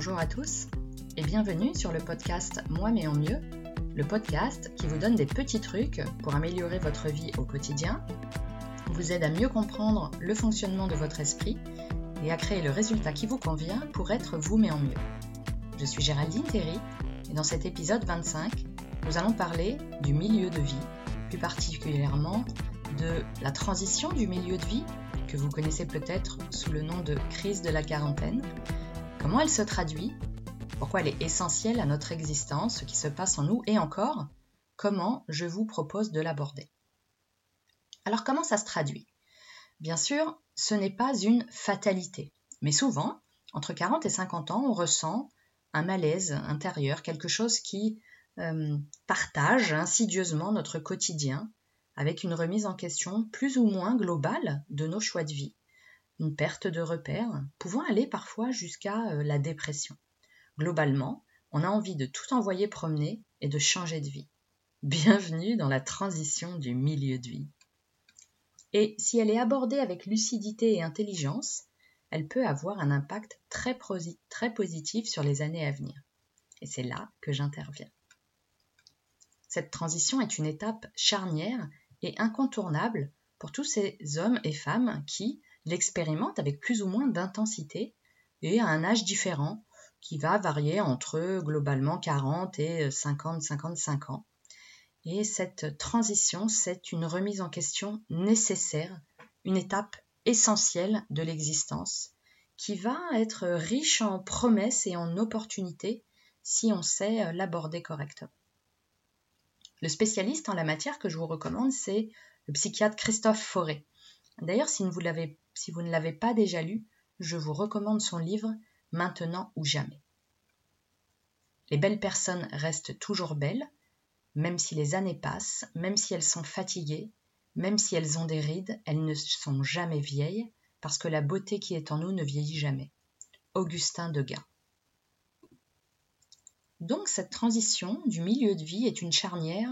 Bonjour à tous et bienvenue sur le podcast Moi mais en mieux, le podcast qui vous donne des petits trucs pour améliorer votre vie au quotidien, vous aide à mieux comprendre le fonctionnement de votre esprit et à créer le résultat qui vous convient pour être vous mais en mieux. Je suis Géraldine Terry et dans cet épisode 25, nous allons parler du milieu de vie, plus particulièrement de la transition du milieu de vie que vous connaissez peut-être sous le nom de crise de la quarantaine, Comment elle se traduit Pourquoi elle est essentielle à notre existence, ce qui se passe en nous Et encore, comment je vous propose de l'aborder. Alors comment ça se traduit? Bien sûr, ce n'est pas une fatalité, mais souvent, entre 40 et 50 ans, on ressent un malaise intérieur, quelque chose qui euh, partage insidieusement notre quotidien avec une remise en question plus ou moins globale de nos choix de vie une perte de repères, pouvant aller parfois jusqu'à euh, la dépression. Globalement, on a envie de tout envoyer promener et de changer de vie. Bienvenue dans la transition du milieu de vie. Et si elle est abordée avec lucidité et intelligence, elle peut avoir un impact très, très positif sur les années à venir. Et c'est là que j'interviens. Cette transition est une étape charnière et incontournable pour tous ces hommes et femmes qui, l'expérimente avec plus ou moins d'intensité et à un âge différent qui va varier entre globalement 40 et 50-55 ans. Et cette transition, c'est une remise en question nécessaire, une étape essentielle de l'existence qui va être riche en promesses et en opportunités si on sait l'aborder correctement. Le spécialiste en la matière que je vous recommande, c'est le psychiatre Christophe Fauré. D'ailleurs, si vous l'avez si vous ne l'avez pas déjà lu, je vous recommande son livre Maintenant ou jamais. Les belles personnes restent toujours belles, même si les années passent, même si elles sont fatiguées, même si elles ont des rides, elles ne sont jamais vieilles, parce que la beauté qui est en nous ne vieillit jamais. Augustin Degas. Donc cette transition du milieu de vie est une charnière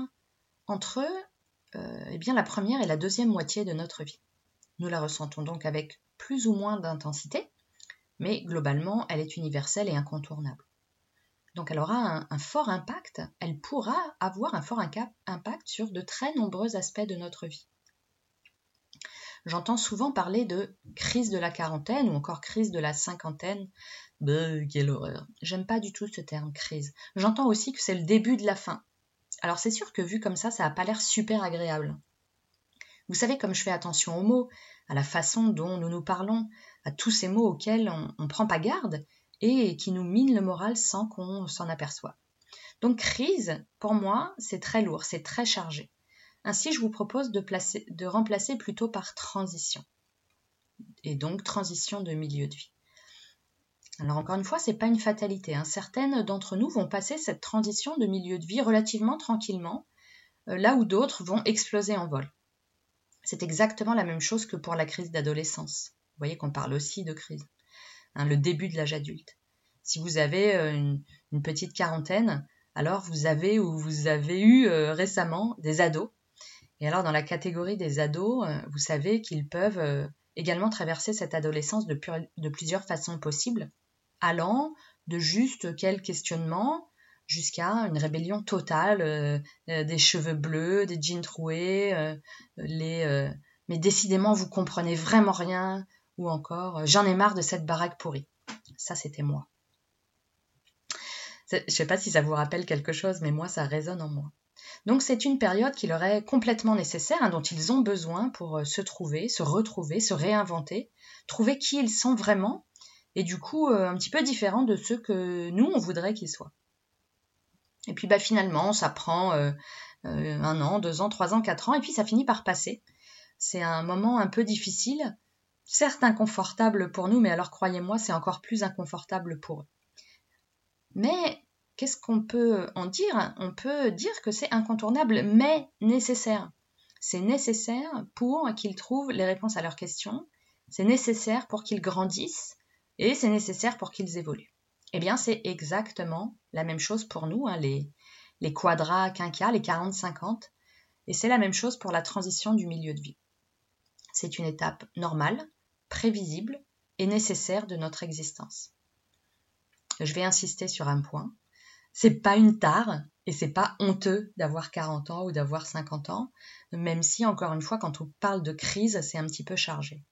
entre euh, eh bien, la première et la deuxième moitié de notre vie. Nous la ressentons donc avec plus ou moins d'intensité, mais globalement, elle est universelle et incontournable. Donc elle aura un, fort impact, elle pourra avoir un fort impact sur de très nombreux aspects de notre vie. J'entends souvent parler de crise de la quarantaine ou encore crise de la cinquantaine. Bah, quelle horreur. J'aime pas du tout ce terme crise. J'entends aussi que c'est le début de la fin. Alors c'est sûr que vu comme ça, ça n'a pas l'air super agréable. Vous savez, comme je fais attention aux mots, à la façon dont nous nous parlons, à tous ces mots auxquels on ne prend pas garde et qui nous minent le moral sans qu'on s'en aperçoive. Donc crise, pour moi, c'est très lourd, c'est très chargé. Ainsi, je vous propose de, placer, de remplacer plutôt par transition. Et donc transition de milieu de vie. Alors encore une fois, c'est pas une fatalité. Hein. Certaines d'entre nous vont passer cette transition de milieu de vie relativement tranquillement, euh, là où d'autres vont exploser en vol. C'est exactement la même chose que pour la crise d'adolescence. Vous voyez qu'on parle aussi de crise. Hein, le début de l'âge adulte. Si vous avez euh, une, petite quarantaine, alors vous avez ou vous avez eu euh, récemment des ados. Et alors dans la catégorie des ados, euh, vous savez qu'ils peuvent également traverser cette adolescence de, de plusieurs façons possibles, allant de juste quelques questionnements jusqu'à une rébellion totale, euh, euh, des cheveux bleus, des jeans troués, euh, les mais décidément vous comprenez vraiment rien, ou encore j'en ai marre de cette baraque pourrie. Ça c'était moi. Je ne sais pas si ça vous rappelle quelque chose, mais moi ça résonne en moi. Donc c'est une période qui leur est complètement nécessaire, hein, dont ils ont besoin pour se trouver, se retrouver, se réinventer, trouver qui ils sont vraiment, et du coup un petit peu différent de ceux que nous on voudrait qu'ils soient. Et puis bah, finalement, ça prend euh, euh, un an, deux ans, trois ans, quatre ans, et puis ça finit par passer. C'est un moment un peu difficile, certes inconfortable pour nous, mais alors croyez-moi, c'est encore plus inconfortable pour eux. Mais qu'est-ce qu'on peut en dire? On peut dire que c'est incontournable, mais nécessaire. C'est nécessaire pour qu'ils trouvent les réponses à leurs questions, c'est nécessaire pour qu'ils grandissent, et c'est nécessaire pour qu'ils évoluent. Eh bien, c'est exactement la même chose pour nous, hein, les, les quadras quinquas, les 40-50, et c'est la même chose pour la transition du milieu de vie. C'est une étape normale, prévisible et nécessaire de notre existence. je vais insister sur un point. C'est pas une tare et c'est pas honteux d'avoir 40 ans ou d'avoir 50 ans, même si, encore une fois, quand on parle de crise, c'est un petit peu chargé.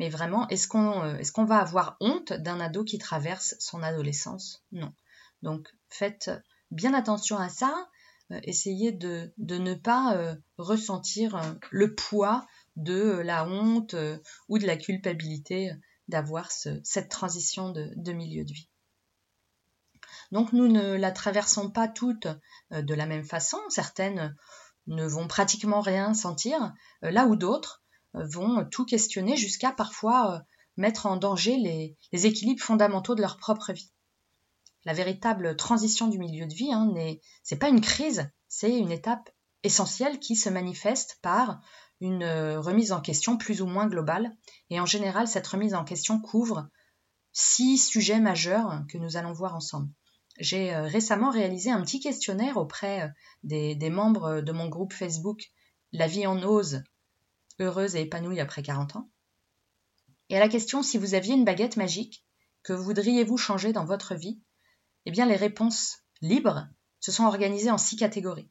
Mais vraiment, est-ce qu'on euh, est qu'on va avoir honte d'un ado qui traverse son adolescence? Non. Donc faites bien attention à ça. Euh, essayez de, ne pas euh, ressentir le poids de la honte ou de la culpabilité d'avoir cette transition de, de milieu de vie. Donc nous ne la traversons pas toutes de la même façon. Certaines ne vont pratiquement rien sentir, là où d'autres vont tout questionner jusqu'à parfois euh, mettre en danger les, équilibres fondamentaux de leur propre vie. La véritable transition du milieu de vie, hein, c'est pas une crise, c'est une étape essentielle qui se manifeste par une euh, remise en question plus ou moins globale. Et en général, cette remise en question couvre six sujets majeurs que nous allons voir ensemble. J'ai euh, récemment réalisé un petit questionnaire auprès des, des, membres de mon groupe Facebook La vie en ose heureuse et épanouie après 40 ans. Et à la question si vous aviez une baguette magique, que voudriez-vous changer dans votre vie Eh bien, les réponses libres se sont organisées en six catégories.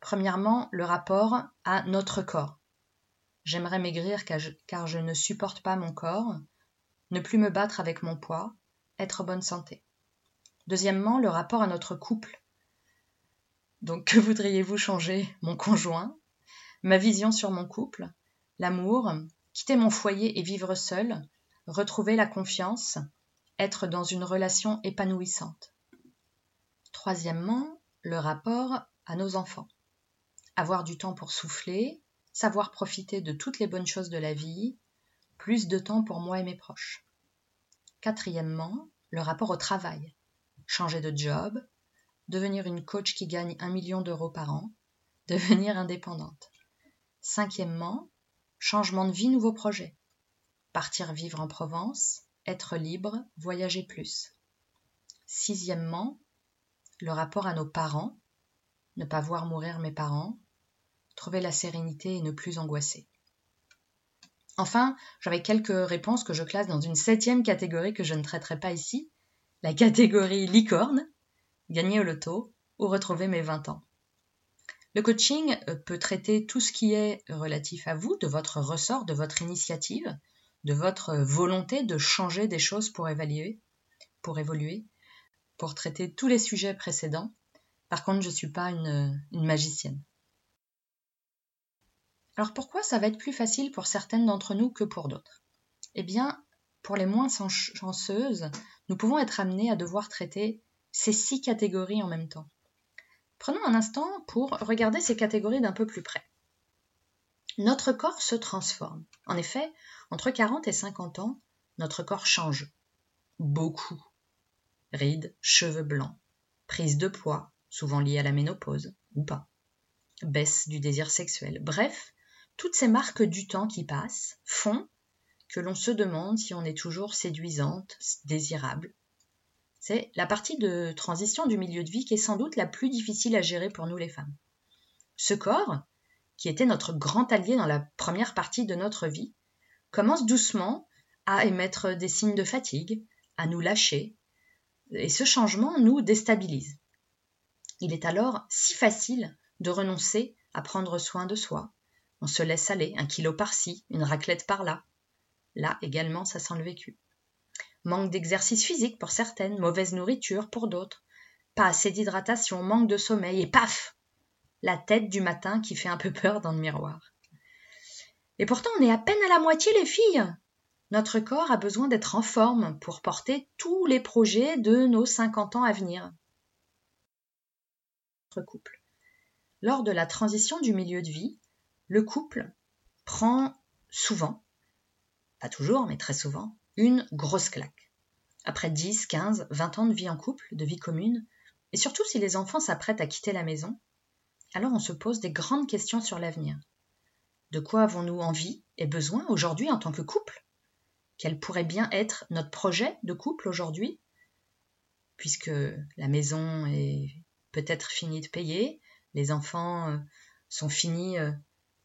Premièrement, le rapport à notre corps. J'aimerais maigrir car je, ne supporte pas mon corps, ne plus me battre avec mon poids, être en bonne santé. Deuxièmement, le rapport à notre couple. Donc, que voudriez-vous changer Mon conjoint, ma vision sur mon couple, l'amour, quitter mon foyer et vivre seul, retrouver la confiance, être dans une relation épanouissante. Troisièmement, le rapport à nos enfants. Avoir du temps pour souffler, savoir profiter de toutes les bonnes choses de la vie, plus de temps pour moi et mes proches. Quatrièmement, le rapport au travail. Changer de job, devenir une coach qui gagne un million d'euros par an, devenir indépendante. Cinquièmement, changement de vie, nouveau projet. Partir vivre en Provence, être libre, voyager plus. Sixièmement, le rapport à nos parents, ne pas voir mourir mes parents, trouver la sérénité et ne plus angoisser. Enfin, j'avais quelques réponses que je classe dans une septième catégorie que je ne traiterai pas ici, la catégorie licorne, gagner au loto ou retrouver mes 20 ans. Le coaching euh, peut traiter tout ce qui est relatif à vous, de votre ressort, de votre initiative, de votre volonté de changer des choses pour évaluer, pour évoluer, pour traiter tous les sujets précédents. Par contre, je ne suis pas une, une magicienne. Alors pourquoi ça va être plus facile pour certaines d'entre nous que pour d'autres? Eh bien, pour les moins chanceuses, nous pouvons être amenés à devoir traiter ces six catégories en même temps. Prenons un instant pour regarder ces catégories d'un peu plus près. Notre corps se transforme. En effet, entre 40 et 50 ans, notre corps change. Beaucoup. Rides, cheveux blancs, prise de poids, souvent liée à la ménopause, ou pas. Baisse du désir sexuel. Bref, toutes ces marques du temps qui passent font que l'on se demande si on est toujours séduisante, désirable, c'est la partie de transition du milieu de vie qui est sans doute la plus difficile à gérer pour nous les femmes. Ce corps, qui était notre grand allié dans la première partie de notre vie, commence doucement à émettre des signes de fatigue, à nous lâcher, et ce changement nous déstabilise. Il est alors si facile de renoncer à prendre soin de soi. On se laisse aller, un kilo par-ci, une raclette par-là. Là également, ça sent le vécu manque d'exercice physique pour certaines, mauvaise nourriture pour d'autres, pas assez d'hydratation, manque de sommeil, et paf La tête du matin qui fait un peu peur dans le miroir. Et pourtant, on est à peine à la moitié, les filles Notre corps a besoin d'être en forme pour porter tous les projets de nos 50 ans à venir. Couple. Lors de la transition du milieu de vie, le couple prend souvent, pas toujours, mais très souvent, une grosse claque. Après 10, 15, 20 ans de vie en couple, de vie commune, et surtout si les enfants s'apprêtent à quitter la maison, alors on se pose des grandes questions sur l'avenir. De quoi avons-nous envie et besoin aujourd'hui en tant que couple? Quel pourrait bien être notre projet de couple aujourd'hui? Puisque la maison est peut-être finie de payer, les enfants euh, sont finis, euh,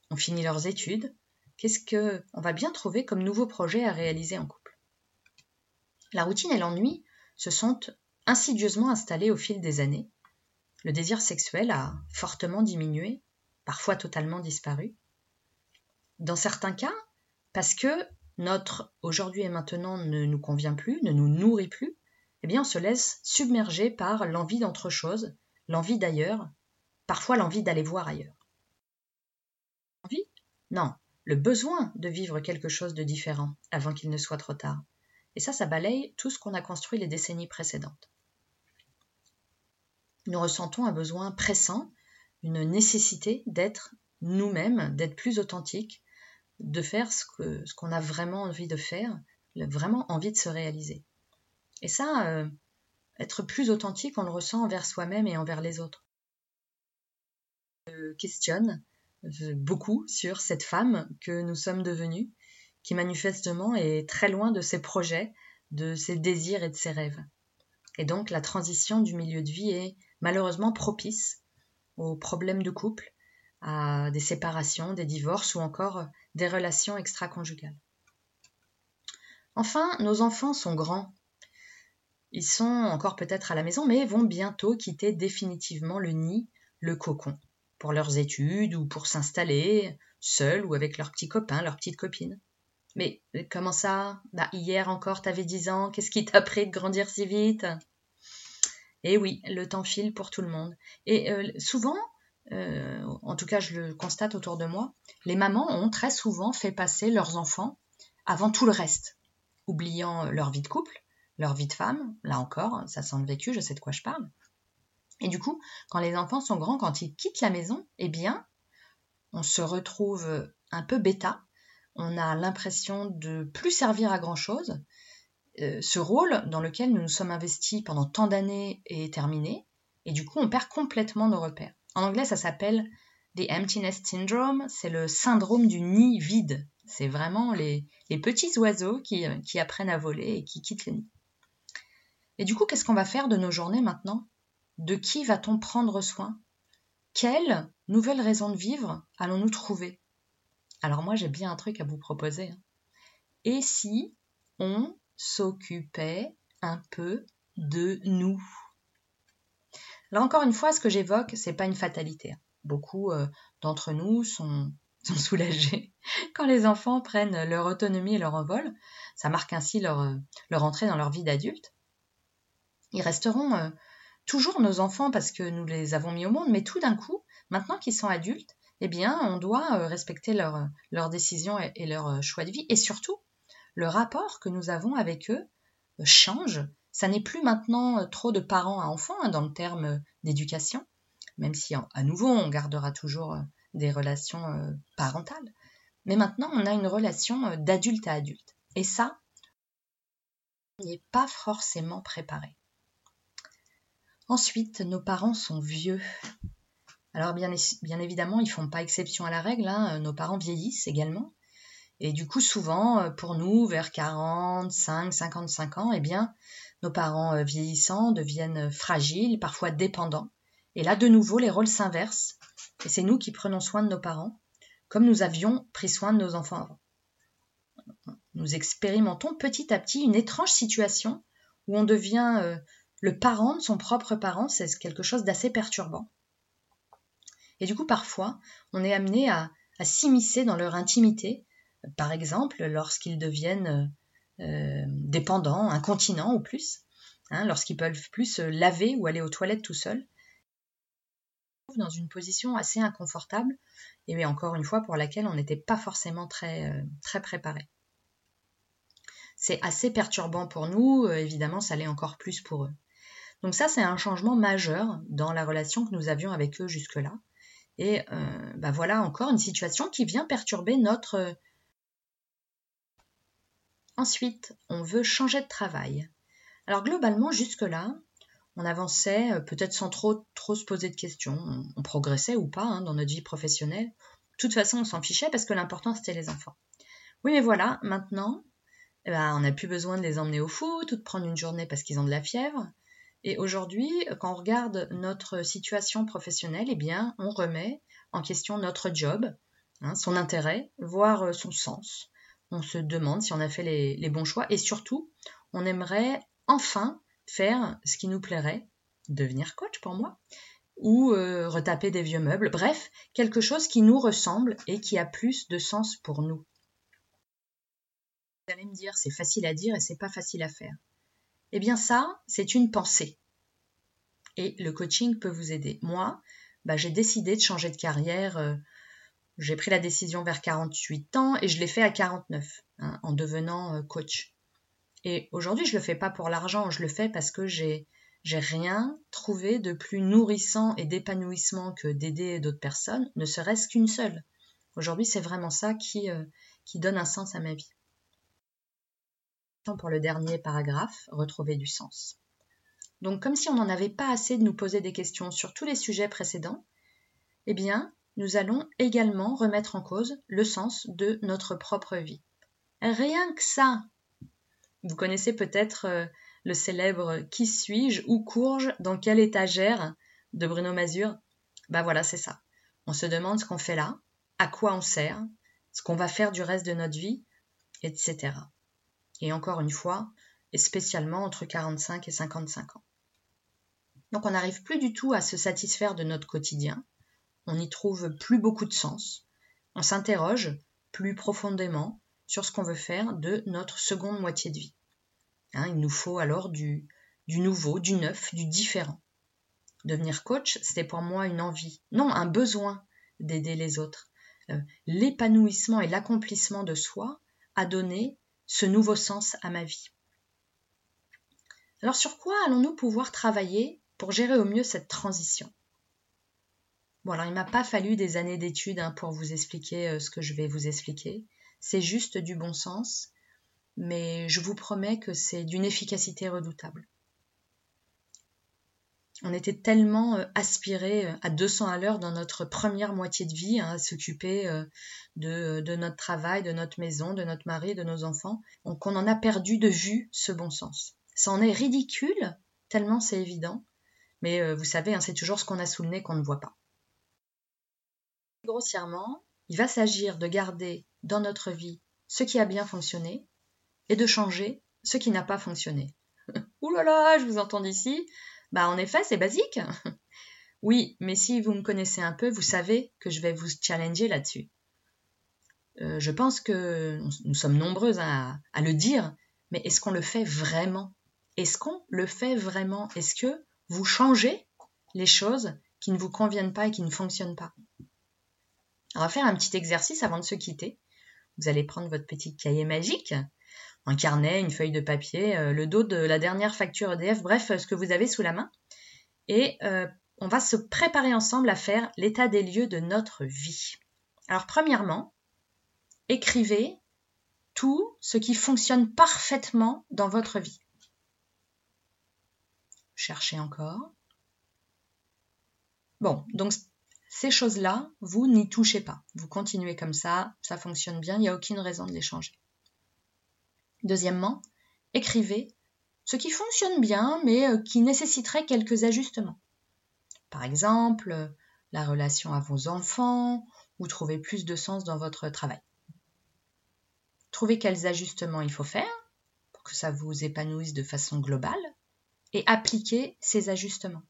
ont fini leurs études, qu'est-ce qu'on va bien trouver comme nouveau projet à réaliser en couple? La routine et l'ennui se sont insidieusement installés au fil des années. Le désir sexuel a fortement diminué, parfois totalement disparu. Dans certains cas, parce que notre aujourd'hui et maintenant ne nous convient plus, ne nous nourrit plus, eh bien on se laisse submerger par l'envie d'autre chose, l'envie d'ailleurs, parfois l'envie d'aller voir ailleurs. Envie Non, le besoin de vivre quelque chose de différent avant qu'il ne soit trop tard. Et ça, ça balaye tout ce qu'on a construit les décennies précédentes. Nous ressentons un besoin pressant, une nécessité d'être nous-mêmes, d'être plus authentiques, de faire ce qu'on a vraiment envie de faire, vraiment envie de se réaliser. Et ça, euh, être plus authentique, on le ressent envers soi-même et envers les autres. Je questionne euh, beaucoup sur cette femme que nous sommes devenues, qui manifestement est très loin de ses projets, de ses désirs et de ses rêves. Et donc la transition du milieu de vie est malheureusement propice aux problèmes de couple, à des séparations, des divorces ou encore des relations extra-conjugales. Enfin, nos enfants sont grands. Ils sont encore peut-être à la maison, mais vont bientôt quitter définitivement le nid, le cocon, pour leurs études ou pour s'installer, seuls ou avec leurs petits copains, leurs petites copines. Mais comment ça? Bah, Hier encore, t'avais dix ans, qu'est-ce qui t'a pris de grandir si vite? Eh oui, le temps file pour tout le monde. Et euh, souvent, euh, en tout cas je le constate autour de moi, les mamans ont très souvent fait passer leurs enfants avant tout le reste, oubliant leur vie de couple, leur vie de femme, là encore, ça sent le vécu, je sais de quoi je parle. Et du coup, quand les enfants sont grands, quand ils quittent la maison, eh bien, on se retrouve un peu bêta, on a l'impression de plus servir à grand chose. Euh, ce rôle dans lequel nous nous sommes investis pendant tant d'années est terminé, et du coup, on perd complètement nos repères. En anglais, ça s'appelle The Emptiness Syndrome, c'est le syndrome du nid vide. C'est vraiment les, petits oiseaux qui, qui, apprennent à voler et qui quittent le nid. Et du coup, qu'est-ce qu'on va faire de nos journées maintenant? De qui va-t-on prendre soin? Quelle nouvelle raison de vivre allons-nous trouver? Alors moi, j'ai bien un truc à vous proposer. Hein. Et si on s'occupait un peu de nous? Là encore une fois, ce que j'évoque, c'est pas une fatalité. Beaucoup euh, d'entre nous sont, soulagés quand les enfants prennent leur autonomie et leur envol. Ça marque ainsi leur, euh, entrée dans leur vie d'adulte. Ils resteront euh, toujours nos enfants parce que nous les avons mis au monde, mais tout d'un coup, maintenant qu'ils sont adultes, eh bien, on doit respecter leurs décisions et, et leurs choix de vie. Et surtout, le rapport que nous avons avec eux change ça n'est plus maintenant euh, trop de parents à enfants hein, dans le terme euh, d'éducation, même si à nouveau on gardera toujours euh, des relations parentales. Mais maintenant on a une relation d'adulte à adulte. Et ça, on n'y est pas forcément préparé. Ensuite, nos parents sont vieux. Alors bien, évidemment, ils ne font pas exception à la règle, hein, nos parents vieillissent également. Et du coup, souvent, pour nous, vers 45, 55 ans, eh bien, nos parents euh, vieillissants deviennent fragiles, parfois dépendants. Et là, de nouveau, les rôles s'inversent. Et c'est nous qui prenons soin de nos parents, comme nous avions pris soin de nos enfants avant. Nous expérimentons petit à petit une étrange situation où on devient euh, le parent de son propre parent. C'est quelque chose d'assez perturbant. Et du coup, parfois, on est amené à, s'immiscer dans leur intimité, par exemple lorsqu'ils deviennent euh, dépendants, incontinents ou plus, hein, lorsqu'ils peuvent plus se laver ou aller aux toilettes tout seuls, dans une position assez inconfortable et encore une fois pour laquelle on n'était pas forcément très, euh, très préparé. C'est assez perturbant pour nous, euh, évidemment ça l'est encore plus pour eux. Donc ça c'est un changement majeur dans la relation que nous avions avec eux jusque-là. Et bah voilà encore une situation qui vient perturber notre, Ensuite, on veut changer de travail. Alors globalement, jusque-là, on avançait euh, peut-être sans trop, trop se poser de questions. On, progressait ou pas hein, dans notre vie professionnelle. De toute façon, on s'en fichait parce que l'important, c'était les enfants. Oui, mais voilà, maintenant, eh ben, on n'a plus besoin de les emmener au foot ou de prendre une journée parce qu'ils ont de la fièvre. Et aujourd'hui, quand on regarde notre situation professionnelle, eh bien, on remet en question notre job, hein, son intérêt, voire euh, son sens on se demande si on a fait les, bons choix et surtout, on aimerait enfin faire ce qui nous plairait, devenir coach pour moi, ou euh, retaper des vieux meubles, bref, quelque chose qui nous ressemble et qui a plus de sens pour nous. Vous allez me dire, c'est facile à dire et c'est pas facile à faire. Eh bien ça, c'est une pensée. Et le coaching peut vous aider. Moi, bah, j'ai décidé de changer de carrière. Euh, j'ai pris la décision vers 48 ans et je l'ai fait à 49 hein, en devenant euh, coach. Et aujourd'hui, je le fais pas pour l'argent, je le fais parce que j'ai rien trouvé de plus nourrissant et d'épanouissement que d'aider d'autres personnes, ne serait-ce qu'une seule. Aujourd'hui, c'est vraiment ça qui, euh, qui donne un sens à ma vie. Pour le dernier paragraphe, retrouver du sens. Donc, comme si on n'en avait pas assez de nous poser des questions sur tous les sujets précédents, eh bien, nous allons également remettre en cause le sens de notre propre vie. Rien que ça, vous connaissez peut-être euh, le célèbre Qui suis-je? Où courge Dans quelle étagère de Bruno Mazur Bah voilà, c'est ça. On se demande ce qu'on fait là, à quoi on sert, ce qu'on va faire du reste de notre vie, etc. Et encore une fois, et spécialement entre 45 et 55 ans. Donc on n'arrive plus du tout à se satisfaire de notre quotidien, on n'y trouve plus beaucoup de sens, on s'interroge plus profondément sur ce qu'on veut faire de notre seconde moitié de vie. Hein, il nous faut alors du, du nouveau, du neuf, du différent. Devenir coach, c'était pour moi une envie, non, un besoin d'aider les autres. Euh, l'épanouissement et l'accomplissement de soi a donné ce nouveau sens à ma vie. Alors sur quoi allons-nous pouvoir travailler pour gérer au mieux cette transition? Bon alors il m'a pas fallu des années d'études hein, pour vous expliquer euh, ce que je vais vous expliquer c'est juste du bon sens, mais je vous promets que c'est d'une efficacité redoutable. On était tellement euh, aspiré euh, à 200 à l'heure dans notre première moitié de vie, hein, à s'occuper euh, de, notre travail, de notre maison, de notre mari, de nos enfants, qu'on en a perdu de vue ce bon sens. Ça en est ridicule, tellement c'est évident, mais vous savez, hein, c'est toujours ce qu'on a sous le qu'on ne voit pas. Grossièrement, il va s'agir de garder dans notre vie ce qui a bien fonctionné et de changer ce qui n'a pas fonctionné. Ouh là là, je vous entends d'ici. Bah en effet, c'est basique. oui, mais si vous me connaissez un peu, vous savez que je vais vous challenger là-dessus. Euh, je pense que nous sommes nombreuses à, à le dire, mais est-ce qu'on le fait vraiment? Est-ce qu'on le fait vraiment? Est-ce que vous changez les choses qui ne vous conviennent pas et qui ne fonctionnent pas? On va faire un petit exercice avant de se quitter. Vous allez prendre votre petit cahier magique, un carnet, une feuille de papier, euh, le dos de la dernière facture EDF, bref, ce que vous avez sous la main. Et euh, on va se préparer ensemble à faire l'état des lieux de notre vie. Alors premièrement, écrivez tout ce qui fonctionne parfaitement dans votre vie. Cherchez encore. Bon, donc ces choses-là, vous n'y touchez pas. Vous continuez comme ça, ça fonctionne bien, il n'y a aucune raison de les changer. Deuxièmement, écrivez ce qui fonctionne bien, mais euh, qui nécessiterait quelques ajustements. Par exemple, la relation à vos enfants, ou trouver plus de sens dans votre travail. Trouvez quels ajustements il faut faire pour que ça vous épanouisse de façon globale et appliquez ces ajustements.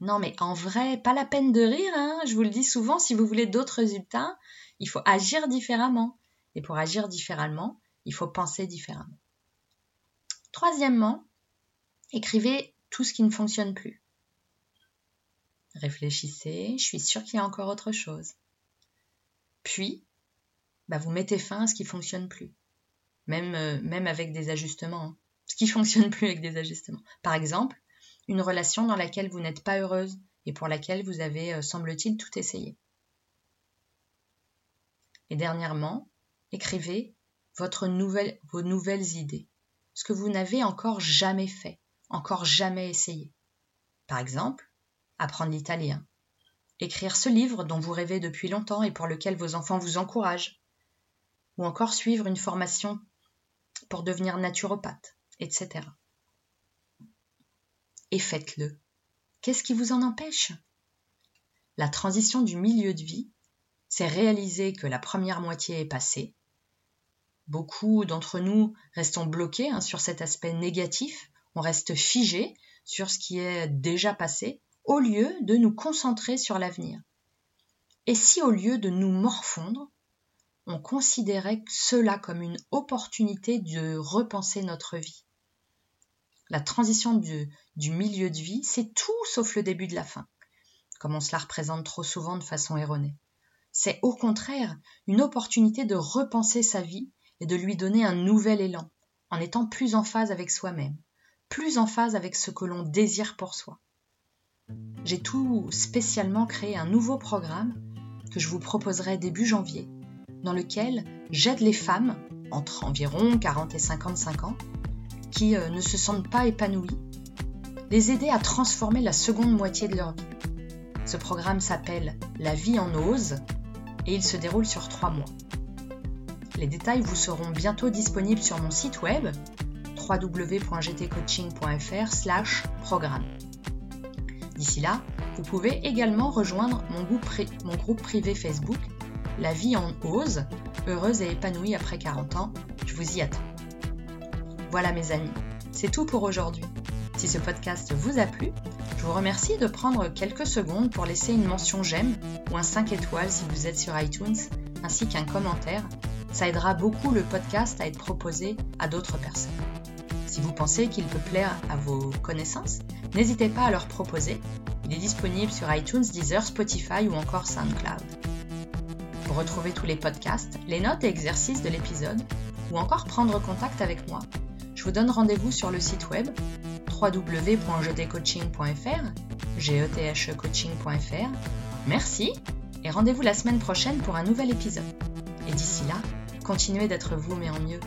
Non, mais en vrai, pas la peine de rire, hein. je vous le dis souvent, si vous voulez d'autres résultats, il faut agir différemment. Et pour agir différemment, il faut penser différemment. Troisièmement, écrivez tout ce qui ne fonctionne plus. Réfléchissez, je suis sûre qu'il y a encore autre chose. Puis, bah, vous mettez fin à ce qui ne fonctionne plus, même, euh, même avec des ajustements. Hein. Ce qui ne fonctionne plus avec des ajustements. Par exemple, une relation dans laquelle vous n'êtes pas heureuse et pour laquelle vous avez, euh, semble-t-il, tout essayé. Et dernièrement, écrivez votre nouvelle, vos nouvelles idées, ce que vous n'avez encore jamais fait, encore jamais essayé. Par exemple, apprendre l'italien, écrire ce livre dont vous rêvez depuis longtemps et pour lequel vos enfants vous encouragent, ou encore suivre une formation pour devenir naturopathe, etc et faites-le. Qu'est-ce qui vous en empêche? La transition du milieu de vie, c'est réaliser que la première moitié est passée. Beaucoup d'entre nous restons bloqués hein, sur cet aspect négatif. on reste figé sur ce qui est déjà passé au lieu de nous concentrer sur l'avenir. Et si au lieu de nous morfondre, on considérait cela comme une opportunité de repenser notre vie? La transition du, du milieu de vie, c'est tout sauf le début de la fin, comme on se la représente trop souvent de façon erronée. C'est au contraire une opportunité de repenser sa vie et de lui donner un nouvel élan, en étant plus en phase avec soi-même, plus en phase avec ce que l'on désire pour soi. J'ai tout spécialement créé un nouveau programme que je vous proposerai début janvier, dans lequel j'aide les femmes, entre environ 40 et 55 ans, qui euh, ne se sentent pas épanouies, les aider à transformer la seconde moitié de leur vie. Ce programme s'appelle La vie en ose et il se déroule sur trois mois. Les détails vous seront bientôt disponibles sur mon site web www.gtcoaching.fr programme. D'ici là, vous pouvez également rejoindre mon groupe, mon groupe privé Facebook, La vie en ose, heureuse et épanouie après 40 ans. Je vous y attends. Voilà mes amis, c'est tout pour aujourd'hui. Si ce podcast vous a plu, je vous remercie de prendre quelques secondes pour laisser une mention j'aime ou un 5 étoiles si vous êtes sur iTunes, ainsi qu'un commentaire. Ça aidera beaucoup le podcast à être proposé à d'autres personnes. Si vous pensez qu'il peut plaire à vos connaissances, n'hésitez pas à leur proposer. Il est disponible sur iTunes, Deezer, Spotify ou encore SoundCloud. Pour retrouver tous les podcasts, les notes et exercices de l'épisode, ou encore prendre contact avec moi, je vous donne rendez-vous sur le site web www.jetcoaching.fr, getcoaching.fr. Merci et rendez-vous la semaine prochaine pour un nouvel épisode. Et d'ici là, continuez d'être vous mais en mieux